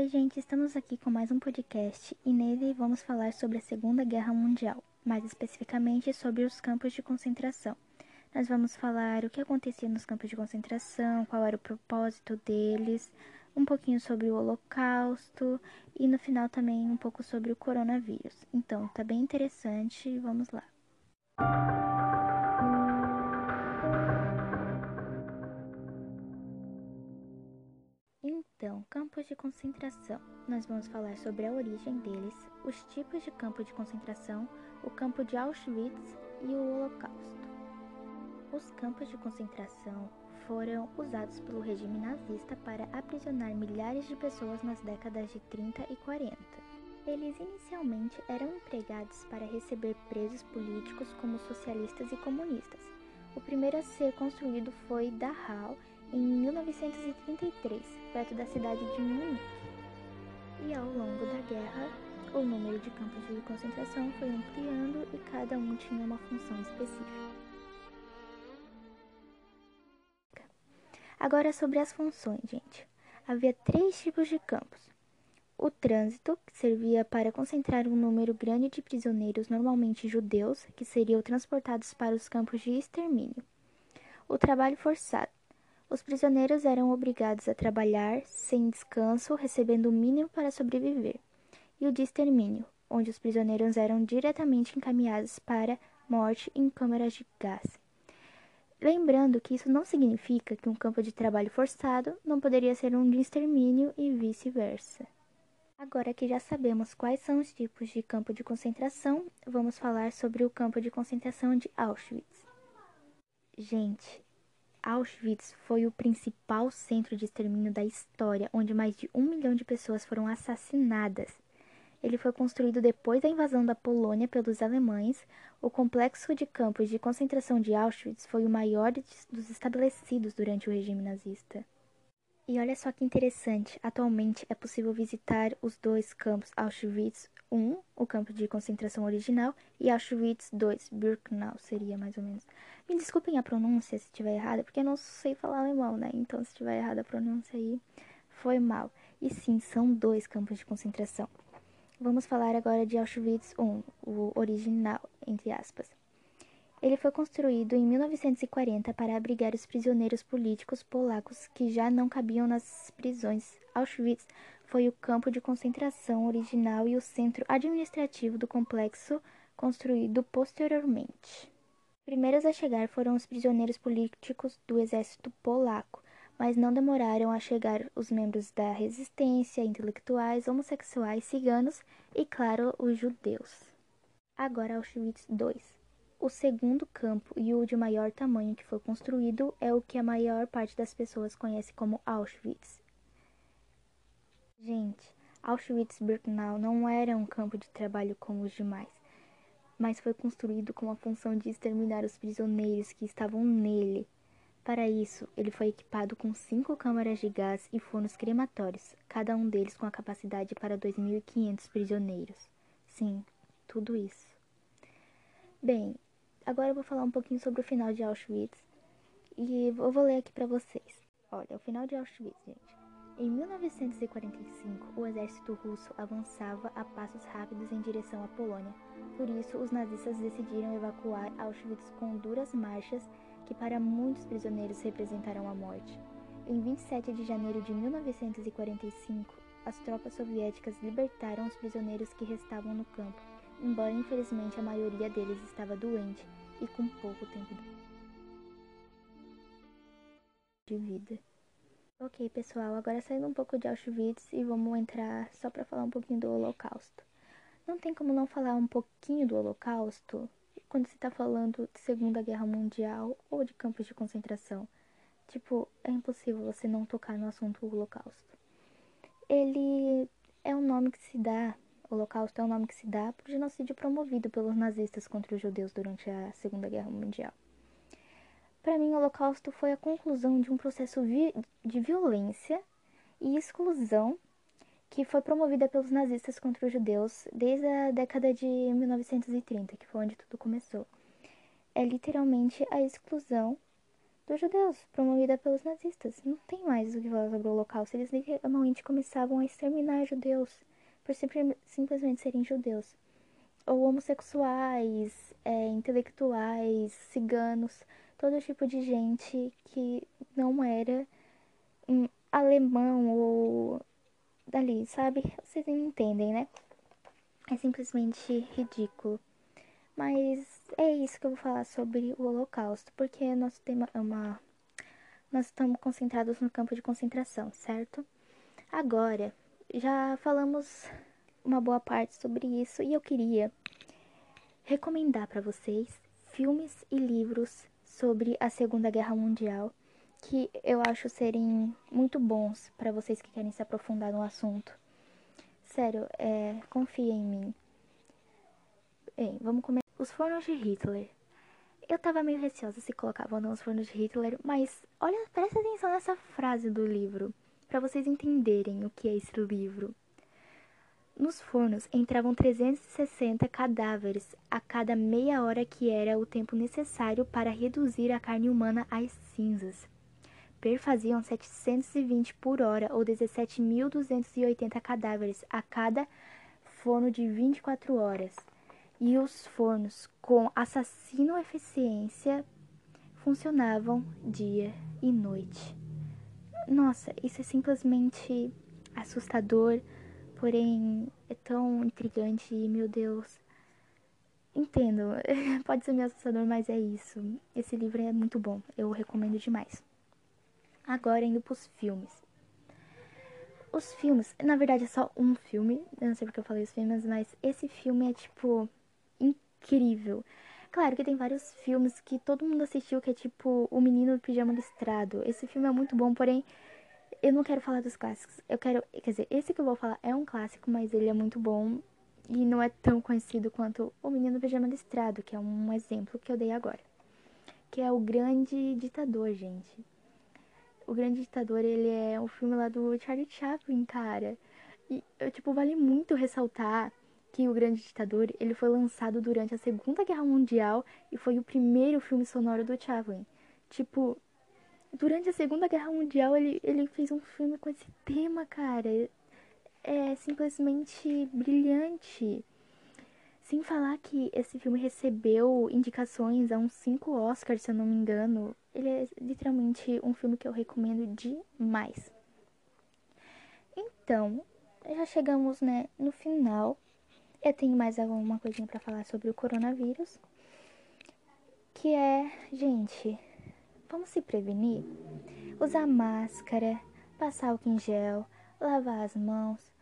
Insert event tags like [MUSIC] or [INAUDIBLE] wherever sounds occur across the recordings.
Oi, gente, estamos aqui com mais um podcast e nele vamos falar sobre a Segunda Guerra Mundial, mais especificamente sobre os campos de concentração. Nós vamos falar o que acontecia nos campos de concentração, qual era o propósito deles, um pouquinho sobre o Holocausto e no final também um pouco sobre o coronavírus. Então, tá bem interessante, vamos lá. Então, campos de concentração. Nós vamos falar sobre a origem deles, os tipos de campo de concentração, o campo de Auschwitz e o Holocausto. Os campos de concentração foram usados pelo regime nazista para aprisionar milhares de pessoas nas décadas de 30 e 40. Eles inicialmente eram empregados para receber presos políticos como socialistas e comunistas. O primeiro a ser construído foi Dachau em 1933, perto da cidade de Munique. E ao longo da guerra, o número de campos de concentração foi ampliando e cada um tinha uma função específica. Agora sobre as funções, gente. Havia três tipos de campos. O trânsito, que servia para concentrar um número grande de prisioneiros, normalmente judeus, que seriam transportados para os campos de extermínio. O trabalho forçado. Os prisioneiros eram obrigados a trabalhar sem descanso, recebendo o mínimo para sobreviver. E o de extermínio, onde os prisioneiros eram diretamente encaminhados para morte em câmaras de gás. Lembrando que isso não significa que um campo de trabalho forçado não poderia ser um de extermínio e vice-versa. Agora que já sabemos quais são os tipos de campo de concentração, vamos falar sobre o campo de concentração de Auschwitz. Gente, Auschwitz foi o principal centro de extermínio da história, onde mais de um milhão de pessoas foram assassinadas. Ele foi construído depois da invasão da Polônia pelos alemães. O complexo de campos de concentração de Auschwitz foi o maior dos estabelecidos durante o regime nazista. E olha só que interessante, atualmente é possível visitar os dois campos Auschwitz I, o campo de concentração original, e Auschwitz II, Birkenau seria mais ou menos. Me desculpem a pronúncia se estiver errada, porque eu não sei falar alemão, né? Então se estiver errada a pronúncia aí, foi mal. E sim, são dois campos de concentração. Vamos falar agora de Auschwitz I, o original, entre aspas. Ele foi construído em 1940 para abrigar os prisioneiros políticos polacos que já não cabiam nas prisões. Auschwitz foi o campo de concentração original e o centro administrativo do complexo construído posteriormente. Primeiros a chegar foram os prisioneiros políticos do exército polaco, mas não demoraram a chegar os membros da resistência, intelectuais, homossexuais, ciganos e, claro, os judeus. Agora Auschwitz II. O segundo campo e o de maior tamanho que foi construído é o que a maior parte das pessoas conhece como Auschwitz. Gente, Auschwitz-Birkenau não era um campo de trabalho como os demais, mas foi construído com a função de exterminar os prisioneiros que estavam nele para isso, ele foi equipado com cinco câmaras de gás e fornos crematórios, cada um deles com a capacidade para 2.500 prisioneiros. Sim, tudo isso. Bem, agora eu vou falar um pouquinho sobre o final de Auschwitz e eu vou ler aqui para vocês. Olha, o final de Auschwitz, gente. Em 1945, o exército russo avançava a passos rápidos em direção à Polônia. Por isso, os nazistas decidiram evacuar Auschwitz com duras marchas que para muitos prisioneiros representaram a morte. Em 27 de janeiro de 1945, as tropas soviéticas libertaram os prisioneiros que restavam no campo, embora infelizmente a maioria deles estava doente e com pouco tempo de vida. Ok, pessoal, agora saindo um pouco de Auschwitz e vamos entrar só para falar um pouquinho do Holocausto. Não tem como não falar um pouquinho do Holocausto quando se está falando de Segunda Guerra Mundial ou de campos de concentração. Tipo, é impossível você não tocar no assunto Holocausto. Ele é um nome que se dá, Holocausto é um nome que se dá por genocídio promovido pelos nazistas contra os judeus durante a Segunda Guerra Mundial. Para mim, o Holocausto foi a conclusão de um processo vi de violência e exclusão que foi promovida pelos nazistas contra os judeus desde a década de 1930, que foi onde tudo começou. É literalmente a exclusão dos judeus, promovida pelos nazistas. Não tem mais o que falar sobre o Holocausto. Eles literalmente começavam a exterminar judeus por simplesmente serem judeus. Ou homossexuais, é, intelectuais, ciganos, todo tipo de gente que não era um alemão ou dali, sabe? Vocês entendem, né? É simplesmente ridículo. Mas é isso que eu vou falar sobre o Holocausto, porque nosso tema é uma. Nós estamos concentrados no campo de concentração, certo? Agora, já falamos uma boa parte sobre isso e eu queria recomendar para vocês filmes e livros sobre a Segunda Guerra Mundial que eu acho serem muito bons para vocês que querem se aprofundar no assunto. Sério, é, confia em mim. Bem, vamos começar. Os fornos de Hitler. Eu tava meio receosa se colocavam ou não os fornos de Hitler, mas olha, presta atenção nessa frase do livro, para vocês entenderem o que é esse livro. Nos fornos entravam 360 cadáveres a cada meia hora, que era o tempo necessário para reduzir a carne humana às cinzas. Perfaziam 720 por hora, ou 17.280 cadáveres a cada forno de 24 horas. E os fornos com assassino eficiência funcionavam dia e noite. Nossa, isso é simplesmente assustador porém é tão intrigante meu Deus. Entendo, [LAUGHS] pode ser meio assustador, mas é isso. Esse livro é muito bom, eu recomendo demais. Agora indo pros filmes. Os filmes, na verdade é só um filme, eu não sei porque eu falei os filmes, mas esse filme é tipo incrível. Claro que tem vários filmes que todo mundo assistiu, que é tipo O Menino do Pijama Listrado. Esse filme é muito bom, porém eu não quero falar dos clássicos. Eu quero. Quer dizer, esse que eu vou falar é um clássico, mas ele é muito bom. E não é tão conhecido quanto O Menino do Pijama Listrado, que é um exemplo que eu dei agora. Que é O Grande Ditador, gente. O Grande Ditador, ele é um filme lá do Charlie Chaplin, cara. E, eu, tipo, vale muito ressaltar que O Grande Ditador, ele foi lançado durante a Segunda Guerra Mundial e foi o primeiro filme sonoro do Chaplin. Tipo, durante a Segunda Guerra Mundial ele, ele fez um filme com esse tema, cara. É simplesmente brilhante. Sem falar que esse filme recebeu indicações a uns 5 Oscars, se eu não me engano. Ele é literalmente um filme que eu recomendo demais. Então, já chegamos, né, no final. Eu tenho mais alguma coisinha para falar sobre o coronavírus. Que é, gente, Vamos se prevenir? Usar máscara, passar álcool em gel, lavar as mãos,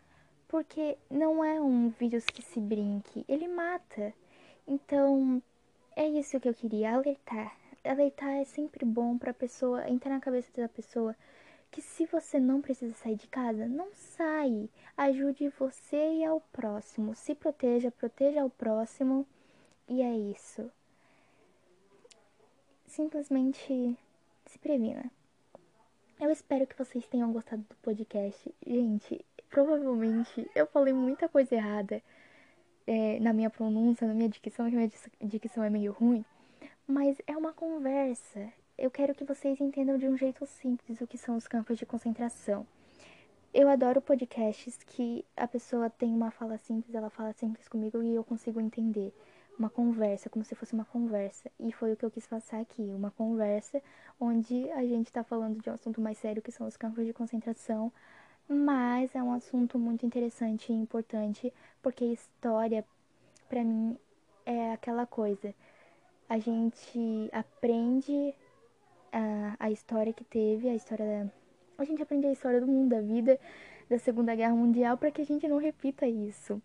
porque não é um vírus que se brinque, ele mata. Então, é isso que eu queria alertar. Alertar é sempre bom para a pessoa entrar na cabeça da pessoa que se você não precisa sair de casa, não sai. Ajude você e ao próximo. Se proteja, proteja ao próximo. E é isso simplesmente se previna. Eu espero que vocês tenham gostado do podcast. Gente, provavelmente eu falei muita coisa errada é, na minha pronúncia, na minha dicção, que minha dicção é meio ruim. Mas é uma conversa. Eu quero que vocês entendam de um jeito simples o que são os campos de concentração. Eu adoro podcasts que a pessoa tem uma fala simples, ela fala simples comigo e eu consigo entender uma conversa, como se fosse uma conversa. E foi o que eu quis passar aqui, uma conversa onde a gente está falando de um assunto mais sério que são os campos de concentração, mas é um assunto muito interessante e importante, porque história para mim é aquela coisa. A gente aprende a, a história que teve, a história da, a gente aprende a história do mundo, da vida, da Segunda Guerra Mundial, para que a gente não repita isso.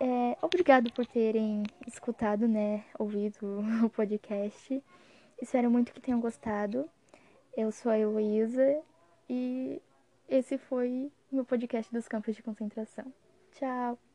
É, obrigado por terem escutado, né, ouvido [LAUGHS] o podcast. Espero muito que tenham gostado. Eu sou a Heloísa e esse foi meu podcast dos campos de concentração. Tchau!